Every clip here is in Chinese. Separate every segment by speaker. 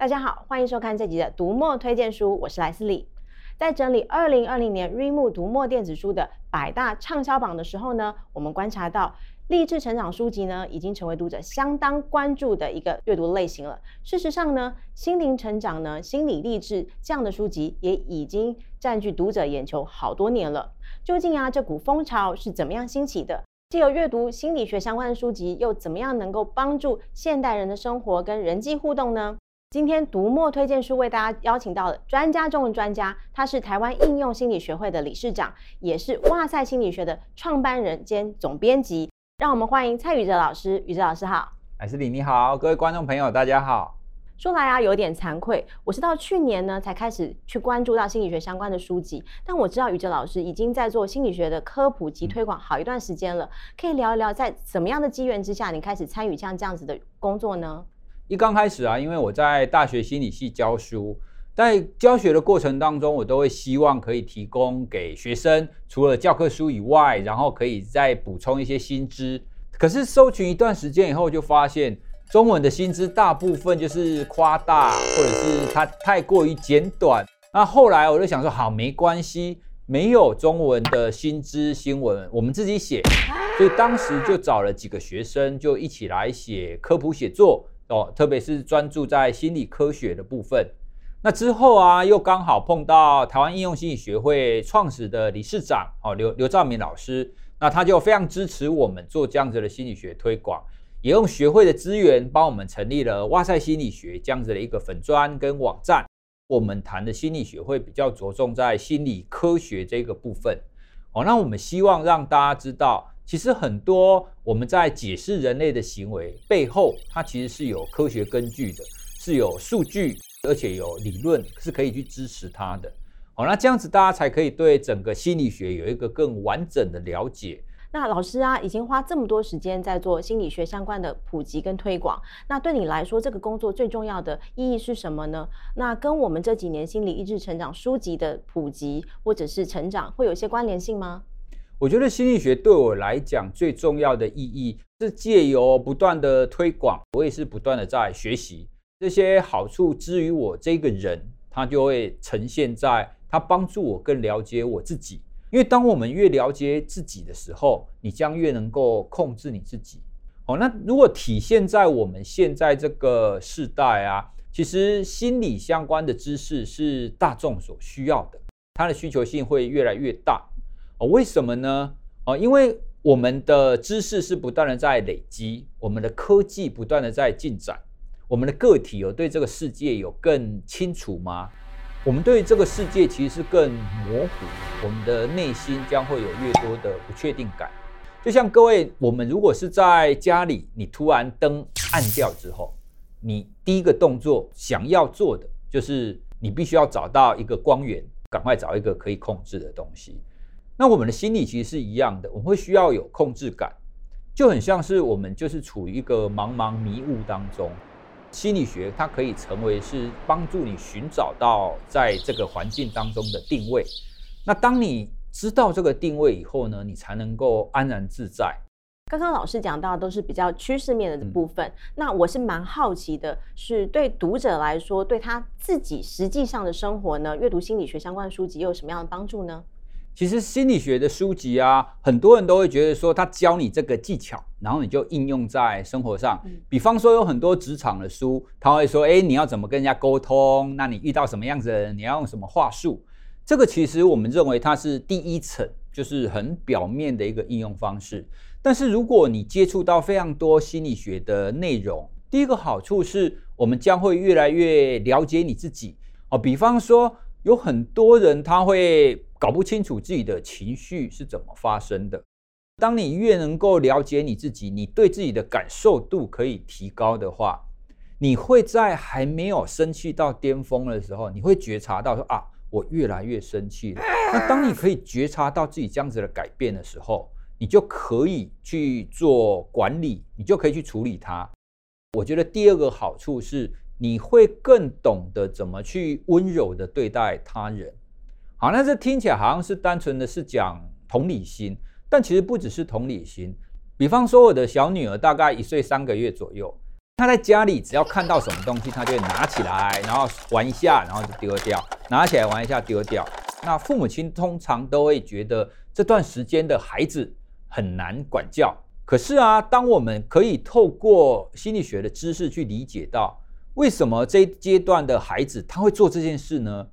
Speaker 1: 大家好，欢迎收看这集的读墨推荐书，我是莱斯利。在整理二零二零年 r e m o 读墨电子书的百大畅销榜的时候呢，我们观察到励志成长书籍呢，已经成为读者相当关注的一个阅读类型了。事实上呢，心灵成长呢、心理励志这样的书籍也已经占据读者眼球好多年了。究竟啊，这股风潮是怎么样兴起的？既有阅读心理学相关的书籍，又怎么样能够帮助现代人的生活跟人际互动呢？今天读墨推荐书为大家邀请到了专家中的专家，他是台湾应用心理学会的理事长，也是哇塞心理学的创办人兼总编辑。让我们欢迎蔡宇哲老师，宇哲老师好。
Speaker 2: 艾斯里你好，各位观众朋友大家好。
Speaker 1: 说来啊，有点惭愧，我是到去年呢才开始去关注到心理学相关的书籍，但我知道宇哲老师已经在做心理学的科普及推广好一段时间了，可以聊一聊在怎么样的机缘之下，你开始参与像这样子的工作呢？
Speaker 2: 一刚开始啊，因为我在大学心理系教书，在教学的过程当中，我都会希望可以提供给学生除了教科书以外，然后可以再补充一些新知。可是搜寻一段时间以后，就发现中文的新知大部分就是夸大，或者是它太过于简短。那后来我就想说，好，没关系，没有中文的新知新闻，我们自己写。所以当时就找了几个学生，就一起来写科普写作。哦，特别是专注在心理科学的部分。那之后啊，又刚好碰到台湾应用心理学会创始的理事长哦，刘刘兆明老师，那他就非常支持我们做这样子的心理学推广，也用学会的资源帮我们成立了哇塞心理学这样子的一个粉专跟网站。我们谈的心理学会比较着重在心理科学这个部分。哦，那我们希望让大家知道。其实很多我们在解释人类的行为背后，它其实是有科学根据的，是有数据，而且有理论是可以去支持它的。好，那这样子大家才可以对整个心理学有一个更完整的了解。
Speaker 1: 那老师啊，已经花这么多时间在做心理学相关的普及跟推广，那对你来说，这个工作最重要的意义是什么呢？那跟我们这几年心理励志成长书籍的普及或者是成长会有一些关联性吗？
Speaker 2: 我觉得心理学对我来讲最重要的意义是借由不断的推广，我也是不断的在学习这些好处，之于我这个人，他就会呈现在他帮助我更了解我自己。因为当我们越了解自己的时候，你将越能够控制你自己。哦，那如果体现在我们现在这个时代啊，其实心理相关的知识是大众所需要的，它的需求性会越来越大。哦，为什么呢？哦，因为我们的知识是不断的在累积，我们的科技不断的在进展，我们的个体有对这个世界有更清楚吗？我们对这个世界其实是更模糊，我们的内心将会有越多的不确定感。就像各位，我们如果是在家里，你突然灯暗掉之后，你第一个动作想要做的就是你必须要找到一个光源，赶快找一个可以控制的东西。那我们的心理其实是一样的，我们会需要有控制感，就很像是我们就是处于一个茫茫迷雾当中。心理学它可以成为是帮助你寻找到在这个环境当中的定位。那当你知道这个定位以后呢，你才能够安然自在。
Speaker 1: 刚刚老师讲到都是比较趋势面的部分，嗯、那我是蛮好奇的，是对读者来说，对他自己实际上的生活呢，阅读心理学相关的书籍又有什么样的帮助呢？
Speaker 2: 其实心理学的书籍啊，很多人都会觉得说，他教你这个技巧，然后你就应用在生活上。比方说，有很多职场的书，他会说，哎，你要怎么跟人家沟通？那你遇到什么样子的人，你要用什么话术？这个其实我们认为它是第一层，就是很表面的一个应用方式。但是如果你接触到非常多心理学的内容，第一个好处是我们将会越来越了解你自己。哦，比方说，有很多人他会。搞不清楚自己的情绪是怎么发生的。当你越能够了解你自己，你对自己的感受度可以提高的话，你会在还没有生气到巅峰的时候，你会觉察到说啊，我越来越生气了。那当你可以觉察到自己这样子的改变的时候，你就可以去做管理，你就可以去处理它。我觉得第二个好处是，你会更懂得怎么去温柔的对待他人。好，那这听起来好像是单纯的是讲同理心，但其实不只是同理心。比方说，我的小女儿大概一岁三个月左右，她在家里只要看到什么东西，她就会拿起来，然后玩一下，然后就丢掉；拿起来玩一下，丢掉。那父母亲通常都会觉得这段时间的孩子很难管教。可是啊，当我们可以透过心理学的知识去理解到，为什么这一阶段的孩子他会做这件事呢？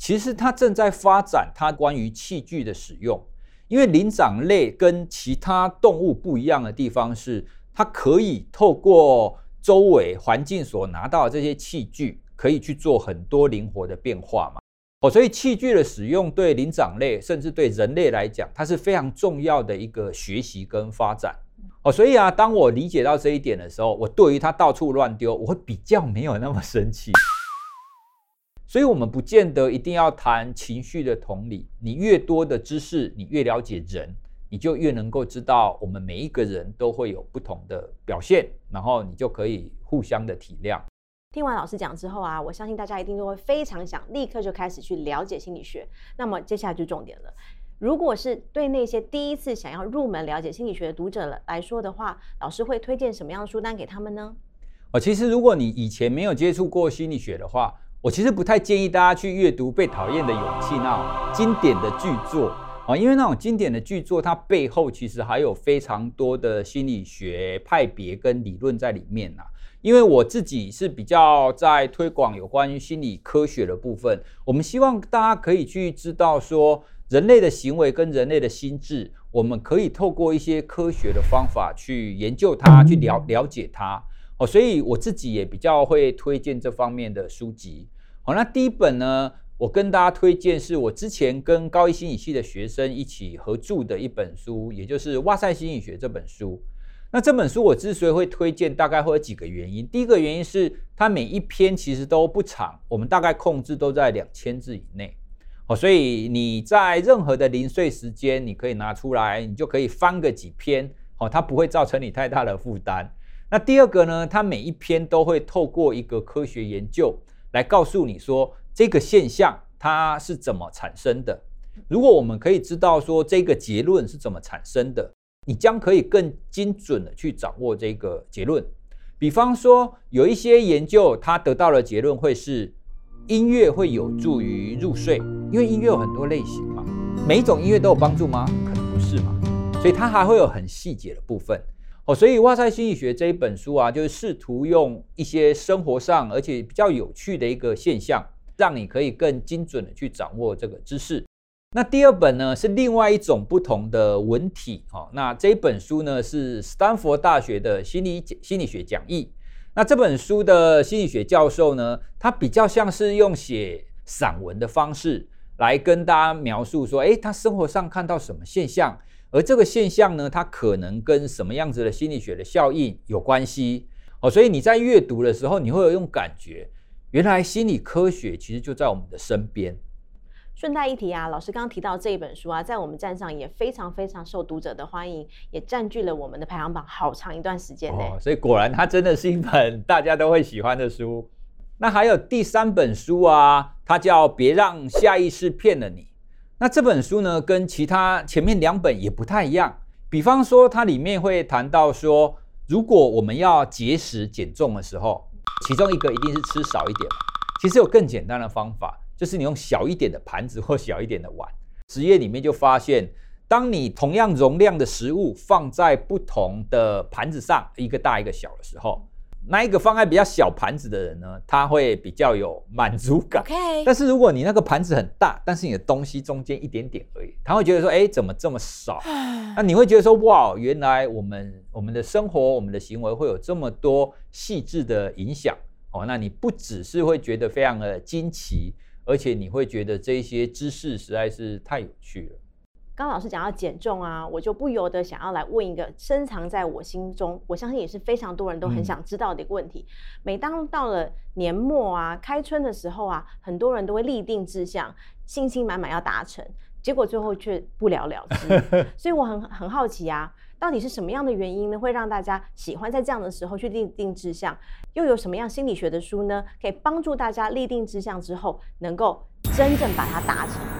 Speaker 2: 其实它正在发展它关于器具的使用。因为灵长类跟其他动物不一样的地方是，它可以透过周围环境所拿到的这些器具，可以去做很多灵活的变化嘛。哦，所以器具的使用对灵长类甚至对人类来讲，它是非常重要的一个学习跟发展。哦，所以啊，当我理解到这一点的时候，我对于它到处乱丢，我会比较没有那么生气。所以，我们不见得一定要谈情绪的同理。你越多的知识，你越了解人，你就越能够知道我们每一个人都会有不同的表现，然后你就可以互相的体谅。
Speaker 1: 听完老师讲之后啊，我相信大家一定都会非常想立刻就开始去了解心理学。那么，接下来就重点了。如果是对那些第一次想要入门了解心理学的读者来说的话，老师会推荐什么样的书单给他们呢？
Speaker 2: 哦，其实如果你以前没有接触过心理学的话，我其实不太建议大家去阅读《被讨厌的勇气》那种经典的巨作啊，因为那种经典的巨作，它背后其实还有非常多的心理学派别跟理论在里面呐。因为我自己是比较在推广有关于心理科学的部分，我们希望大家可以去知道说，人类的行为跟人类的心智，我们可以透过一些科学的方法去研究它，去了了解它。哦，所以我自己也比较会推荐这方面的书籍。好，那第一本呢，我跟大家推荐是我之前跟高一心理系的学生一起合著的一本书，也就是《哇塞心理学》这本书。那这本书我之所以会推荐，大概会有几个原因。第一个原因是它每一篇其实都不长，我们大概控制都在两千字以内。哦，所以你在任何的零碎时间，你可以拿出来，你就可以翻个几篇。哦，它不会造成你太大的负担。那第二个呢，它每一篇都会透过一个科学研究来告诉你说这个现象它是怎么产生的。如果我们可以知道说这个结论是怎么产生的，你将可以更精准的去掌握这个结论。比方说，有一些研究它得到的结论会是音乐会有助于入睡，因为音乐有很多类型嘛，每一种音乐都有帮助吗？可能不是嘛，所以它还会有很细节的部分。哦，所以《哇塞心理学》这一本书啊，就是试图用一些生活上而且比较有趣的一个现象，让你可以更精准的去掌握这个知识。那第二本呢，是另外一种不同的文体。哦，那这一本书呢，是斯坦福大学的心理心理学讲义。那这本书的心理学教授呢，他比较像是用写散文的方式来跟大家描述说，诶，他生活上看到什么现象。而这个现象呢，它可能跟什么样子的心理学的效应有关系哦，所以你在阅读的时候，你会有一种感觉，原来心理科学其实就在我们的身边。
Speaker 1: 顺带一提啊，老师刚刚提到这一本书啊，在我们站上也非常非常受读者的欢迎，也占据了我们的排行榜好长一段时间呢。
Speaker 2: 哦，所以果然它真的是一本大家都会喜欢的书。那还有第三本书啊，它叫《别让下意识骗了你》。那这本书呢，跟其他前面两本也不太一样。比方说，它里面会谈到说，如果我们要节食减重的时候，其中一个一定是吃少一点。其实有更简单的方法，就是你用小一点的盘子或小一点的碗。实验里面就发现，当你同样容量的食物放在不同的盘子上，一个大一个小的时候。那一个方案比较小盘子的人呢，他会比较有满足感。但是如果你那个盘子很大，但是你的东西中间一点点而已，他会觉得说，哎，怎么这么少？那你会觉得说，哇，原来我们我们的生活、我们的行为会有这么多细致的影响哦。那你不只是会觉得非常的惊奇，而且你会觉得这些知识实在是太有趣了。
Speaker 1: 刚老师讲到减重啊，我就不由得想要来问一个深藏在我心中，我相信也是非常多人都很想知道的一个问题。嗯、每当到了年末啊、开春的时候啊，很多人都会立定志向，信心满满要达成，结果最后却不了了之。所以我很很好奇啊，到底是什么样的原因呢，会让大家喜欢在这样的时候去立定志向？又有什么样心理学的书呢，可以帮助大家立定志向之后，能够真正把它达成？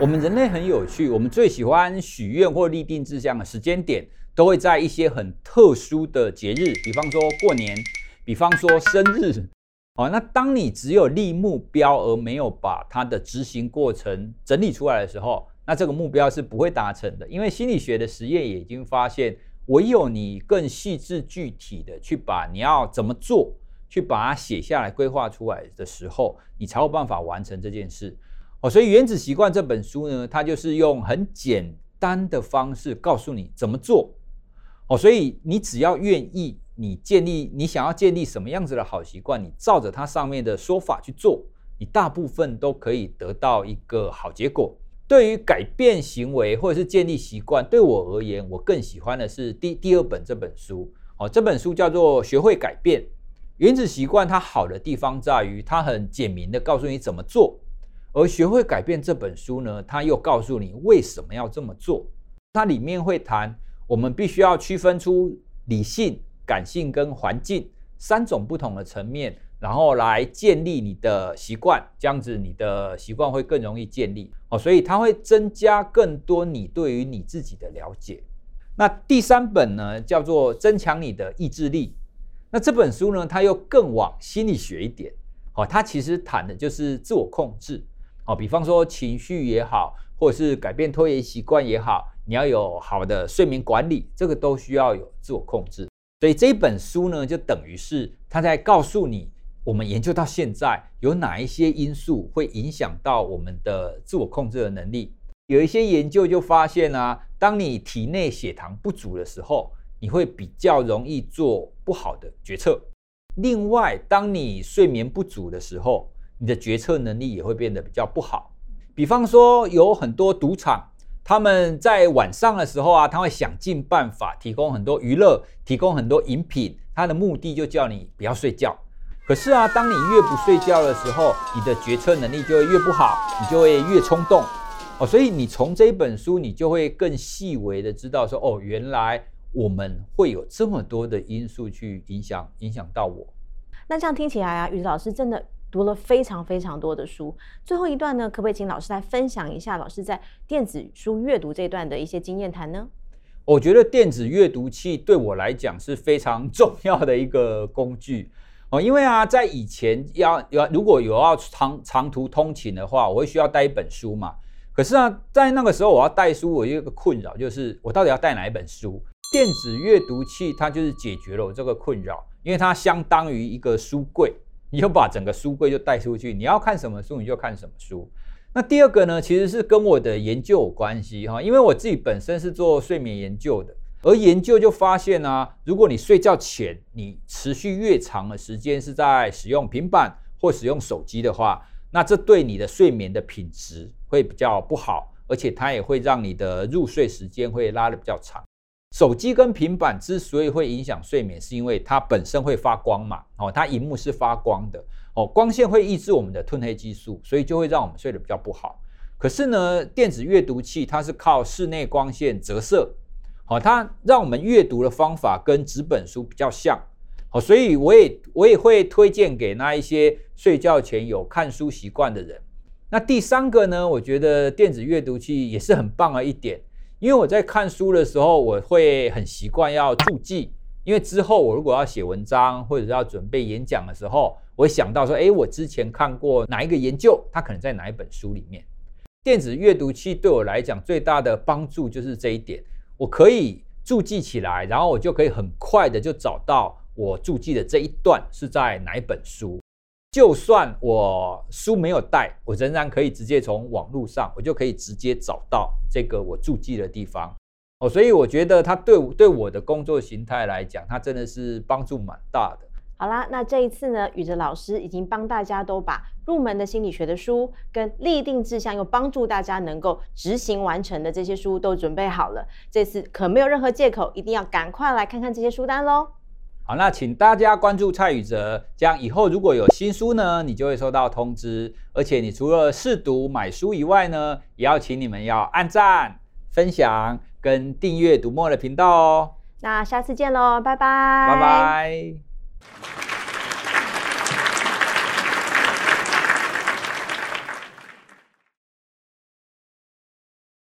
Speaker 2: 我们人类很有趣，我们最喜欢许愿或立定志向的时间点，都会在一些很特殊的节日，比方说过年，比方说生日，哦，那当你只有立目标而没有把它的执行过程整理出来的时候，那这个目标是不会达成的。因为心理学的实验也已经发现，唯有你更细致具体的去把你要怎么做，去把它写下来规划出来的时候，你才有办法完成这件事。哦，所以《原子习惯》这本书呢，它就是用很简单的方式告诉你怎么做。哦，所以你只要愿意，你建立你想要建立什么样子的好习惯，你照着它上面的说法去做，你大部分都可以得到一个好结果。对于改变行为或者是建立习惯，对我而言，我更喜欢的是第第二本这本书。哦，这本书叫做《学会改变》。原子习惯它好的地方在于，它很简明的告诉你怎么做。而学会改变这本书呢，它又告诉你为什么要这么做。它里面会谈，我们必须要区分出理性、感性跟环境三种不同的层面，然后来建立你的习惯，这样子你的习惯会更容易建立。哦，所以它会增加更多你对于你自己的了解。那第三本呢，叫做增强你的意志力。那这本书呢，它又更往心理学一点。哦，它其实谈的就是自我控制。哦，比方说情绪也好，或者是改变拖延习惯也好，你要有好的睡眠管理，这个都需要有自我控制。所以这本书呢，就等于是他在告诉你，我们研究到现在有哪一些因素会影响到我们的自我控制的能力。有一些研究就发现啊，当你体内血糖不足的时候，你会比较容易做不好的决策。另外，当你睡眠不足的时候，你的决策能力也会变得比较不好。比方说，有很多赌场，他们在晚上的时候啊，他会想尽办法提供很多娱乐，提供很多饮品，他的目的就叫你不要睡觉。可是啊，当你越不睡觉的时候，你的决策能力就会越不好，你就会越冲动。哦，所以你从这本书，你就会更细微的知道说，哦，原来我们会有这么多的因素去影响影响到我。
Speaker 1: 那这样听起来啊，宇老师真的。读了非常非常多的书，最后一段呢，可不可以请老师来分享一下老师在电子书阅读这一段的一些经验谈呢？
Speaker 2: 我觉得电子阅读器对我来讲是非常 重要的一个工具哦，因为啊，在以前要要如果有要长长途通勤的话，我会需要带一本书嘛。可是啊，在那个时候我要带书，我有一个困扰就是我到底要带哪一本书？电子阅读器它就是解决了我这个困扰，因为它相当于一个书柜。你就把整个书柜就带出去，你要看什么书你就看什么书。那第二个呢，其实是跟我的研究有关系哈，因为我自己本身是做睡眠研究的，而研究就发现啊，如果你睡觉前你持续越长的时间是在使用平板或使用手机的话，那这对你的睡眠的品质会比较不好，而且它也会让你的入睡时间会拉得比较长。手机跟平板之所以会影响睡眠，是因为它本身会发光嘛，哦，它荧幕是发光的，哦，光线会抑制我们的褪黑激素，所以就会让我们睡得比较不好。可是呢，电子阅读器它是靠室内光线折射，好，它让我们阅读的方法跟纸本书比较像，好，所以我也我也会推荐给那一些睡觉前有看书习惯的人。那第三个呢，我觉得电子阅读器也是很棒的一点。因为我在看书的时候，我会很习惯要注记，因为之后我如果要写文章或者是要准备演讲的时候，我会想到说，诶，我之前看过哪一个研究，它可能在哪一本书里面。电子阅读器对我来讲最大的帮助就是这一点，我可以注记起来，然后我就可以很快的就找到我注记的这一段是在哪一本书。就算我书没有带，我仍然可以直接从网络上，我就可以直接找到这个我注记的地方哦。所以我觉得它对对我的工作形态来讲，它真的是帮助蛮大的。
Speaker 1: 好啦，那这一次呢，宇哲老师已经帮大家都把入门的心理学的书，跟立定志向又帮助大家能够执行完成的这些书都准备好了。这次可没有任何借口，一定要赶快来看看这些书单喽。
Speaker 2: 好，那请大家关注蔡宇哲，这样以后如果有新书呢，你就会收到通知。而且你除了试读买书以外呢，也要请你们要按赞、分享跟订阅读墨的频道哦。
Speaker 1: 那下次见喽，拜拜。
Speaker 2: 拜拜。